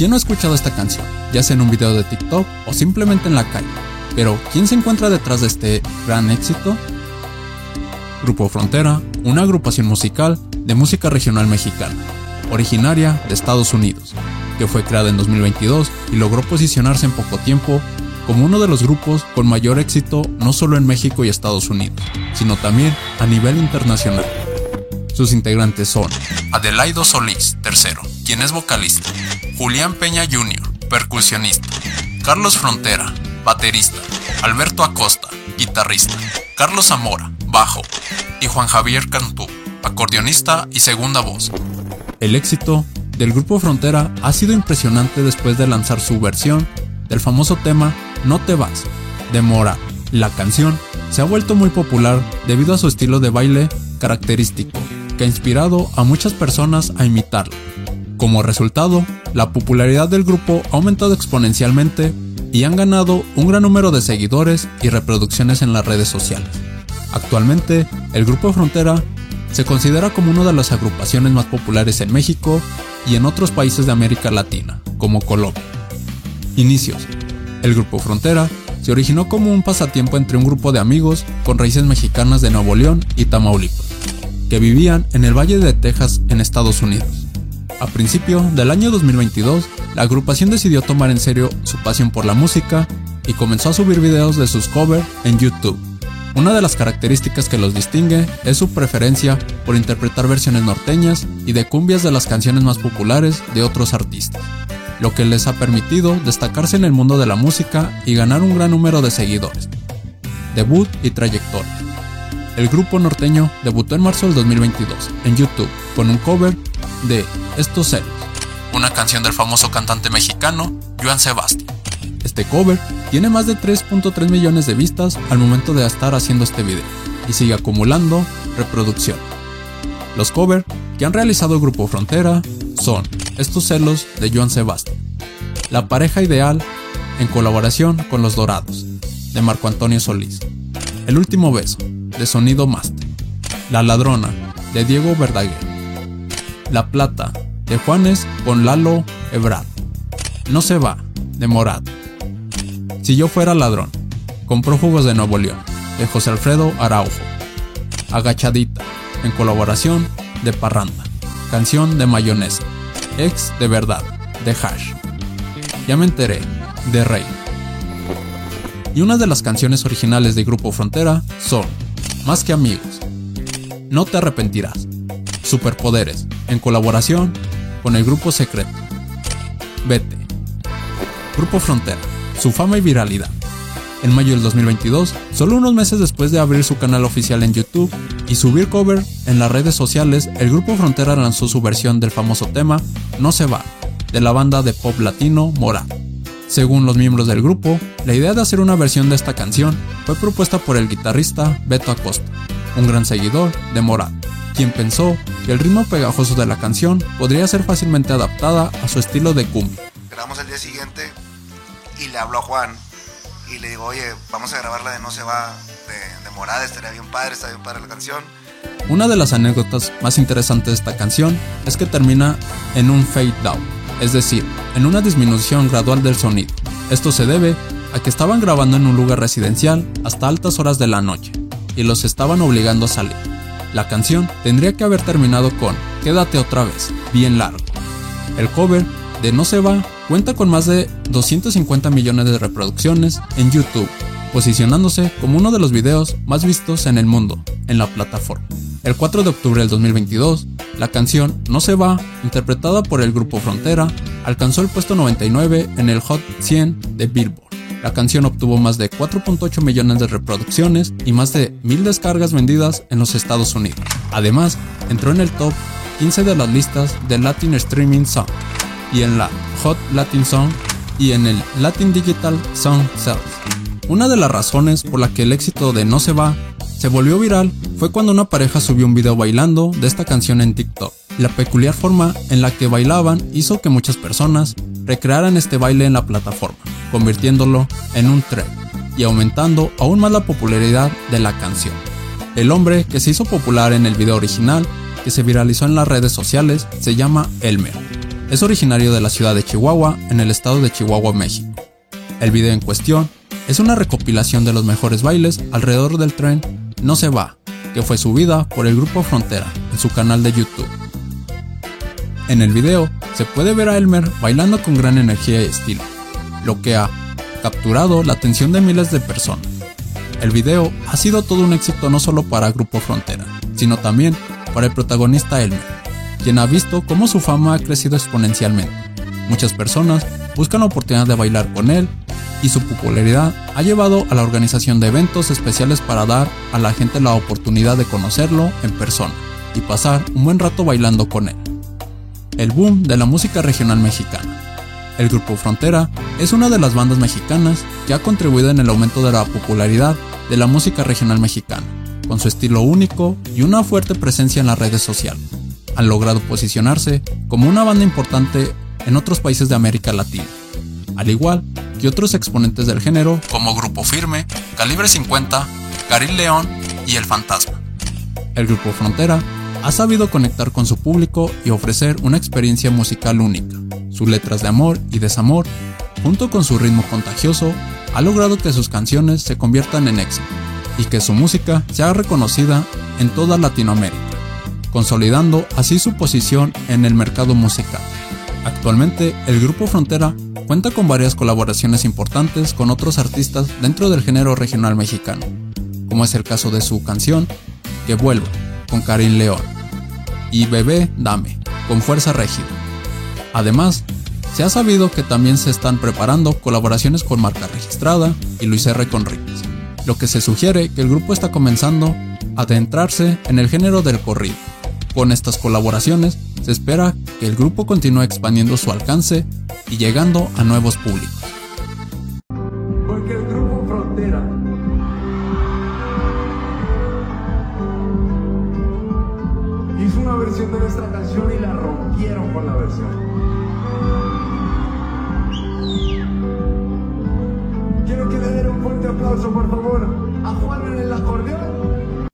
¿Quién no ha escuchado esta canción? Ya sea en un video de TikTok o simplemente en la calle. Pero, ¿quién se encuentra detrás de este gran éxito? Grupo Frontera, una agrupación musical de música regional mexicana, originaria de Estados Unidos, que fue creada en 2022 y logró posicionarse en poco tiempo como uno de los grupos con mayor éxito no solo en México y Estados Unidos, sino también a nivel internacional. Sus integrantes son Adelaido Solís, tercero, quien es vocalista, Julián Peña Jr., percusionista, Carlos Frontera, baterista, Alberto Acosta, guitarrista, Carlos Zamora, bajo, y Juan Javier Cantú, acordeonista y segunda voz. El éxito del grupo Frontera ha sido impresionante después de lanzar su versión del famoso tema No te vas, de Mora. La canción se ha vuelto muy popular debido a su estilo de baile característico, que ha inspirado a muchas personas a imitarlo. Como resultado, la popularidad del grupo ha aumentado exponencialmente y han ganado un gran número de seguidores y reproducciones en las redes sociales. Actualmente, el Grupo Frontera se considera como una de las agrupaciones más populares en México y en otros países de América Latina, como Colombia. Inicios. El Grupo Frontera se originó como un pasatiempo entre un grupo de amigos con raíces mexicanas de Nuevo León y Tamaulipas, que vivían en el Valle de Texas en Estados Unidos. A principio del año 2022, la agrupación decidió tomar en serio su pasión por la música y comenzó a subir videos de sus covers en YouTube. Una de las características que los distingue es su preferencia por interpretar versiones norteñas y de cumbias de las canciones más populares de otros artistas, lo que les ha permitido destacarse en el mundo de la música y ganar un gran número de seguidores. Debut y trayectoria. El grupo norteño debutó en marzo del 2022 en YouTube con un cover de Estos celos, una canción del famoso cantante mexicano Joan Sebastián. Este cover tiene más de 3.3 millones de vistas al momento de estar haciendo este video y sigue acumulando reproducción. Los covers que han realizado el grupo Frontera son Estos celos de Joan Sebastián, La pareja ideal en colaboración con Los Dorados de Marco Antonio Solís, El último beso de Sonido Master, La ladrona de Diego Verdaguer, La plata de Juanes con Lalo Ebrard, No se va de Morad, Si yo fuera ladrón, con prófugos de Nuevo León, de José Alfredo Araujo, Agachadita, en colaboración de Parranda, canción de Mayonesa, Ex de Verdad, de Hash, Ya me enteré, de Rey. Y una de las canciones originales de Grupo Frontera son Más que amigos, No te arrepentirás, Superpoderes, en colaboración con el grupo secreto, Vete, Grupo Frontera, su fama y viralidad. En mayo del 2022, solo unos meses después de abrir su canal oficial en YouTube y subir cover en las redes sociales, el grupo Frontera lanzó su versión del famoso tema No se va, de la banda de pop latino Mora. Según los miembros del grupo, la idea de hacer una versión de esta canción fue propuesta por el guitarrista Beto Acosta, un gran seguidor de Mora, quien pensó que el ritmo pegajoso de la canción podría ser fácilmente adaptada a su estilo de cumbia. Grabamos el día siguiente y le hablo a Juan y le digo, oye, vamos a grabar la de No se va de, de Morada, estaría bien padre, está bien padre la canción. Una de las anécdotas más interesantes de esta canción es que termina en un fade down, es decir, en una disminución gradual del sonido. Esto se debe a que estaban grabando en un lugar residencial hasta altas horas de la noche y los estaban obligando a salir. La canción tendría que haber terminado con Quédate otra vez, bien largo. El cover de No se va cuenta con más de 250 millones de reproducciones en YouTube, posicionándose como uno de los videos más vistos en el mundo en la plataforma. El 4 de octubre del 2022, la canción No se va, interpretada por el grupo Frontera, alcanzó el puesto 99 en el Hot 100 de Billboard. La canción obtuvo más de 4.8 millones de reproducciones y más de 1000 descargas vendidas en los Estados Unidos. Además, entró en el top 15 de las listas de Latin Streaming Song y en la Hot Latin Song y en el Latin Digital Song Sales. Una de las razones por la que el éxito de No se va se volvió viral fue cuando una pareja subió un video bailando de esta canción en TikTok. La peculiar forma en la que bailaban hizo que muchas personas recrearan este baile en la plataforma, convirtiéndolo en un trend y aumentando aún más la popularidad de la canción. El hombre que se hizo popular en el video original, que se viralizó en las redes sociales, se llama Elmer, es originario de la ciudad de Chihuahua, en el estado de Chihuahua, México. El video en cuestión es una recopilación de los mejores bailes alrededor del tren No se va, que fue subida por el grupo Frontera en su canal de YouTube. En el video se puede ver a Elmer bailando con gran energía y estilo, lo que ha capturado la atención de miles de personas. El video ha sido todo un éxito no solo para Grupo Frontera, sino también para el protagonista Elmer, quien ha visto cómo su fama ha crecido exponencialmente. Muchas personas buscan la oportunidad de bailar con él y su popularidad ha llevado a la organización de eventos especiales para dar a la gente la oportunidad de conocerlo en persona y pasar un buen rato bailando con él. El boom de la música regional mexicana. El grupo Frontera es una de las bandas mexicanas que ha contribuido en el aumento de la popularidad de la música regional mexicana, con su estilo único y una fuerte presencia en las redes sociales. Han logrado posicionarse como una banda importante en otros países de América Latina, al igual que otros exponentes del género como Grupo Firme, Calibre 50, Caril León y El Fantasma. El Grupo Frontera ha sabido conectar con su público y ofrecer una experiencia musical única. Sus letras de amor y desamor, junto con su ritmo contagioso, ha logrado que sus canciones se conviertan en éxito y que su música sea reconocida en toda Latinoamérica, consolidando así su posición en el mercado musical. Actualmente, el Grupo Frontera cuenta con varias colaboraciones importantes con otros artistas dentro del género regional mexicano, como es el caso de su canción Que vuelva con Karim León y Bebé Dame con Fuerza Régida. Además, se ha sabido que también se están preparando colaboraciones con Marca Registrada y Luis R. Conríquez, lo que se sugiere que el grupo está comenzando a adentrarse en el género del corrido. Con estas colaboraciones se espera que el grupo continúe expandiendo su alcance y llegando a nuevos públicos. hizo una versión de nuestra canción y la rompieron con la versión. Quiero que le den un fuerte aplauso, por favor, a Juan en el acordeón.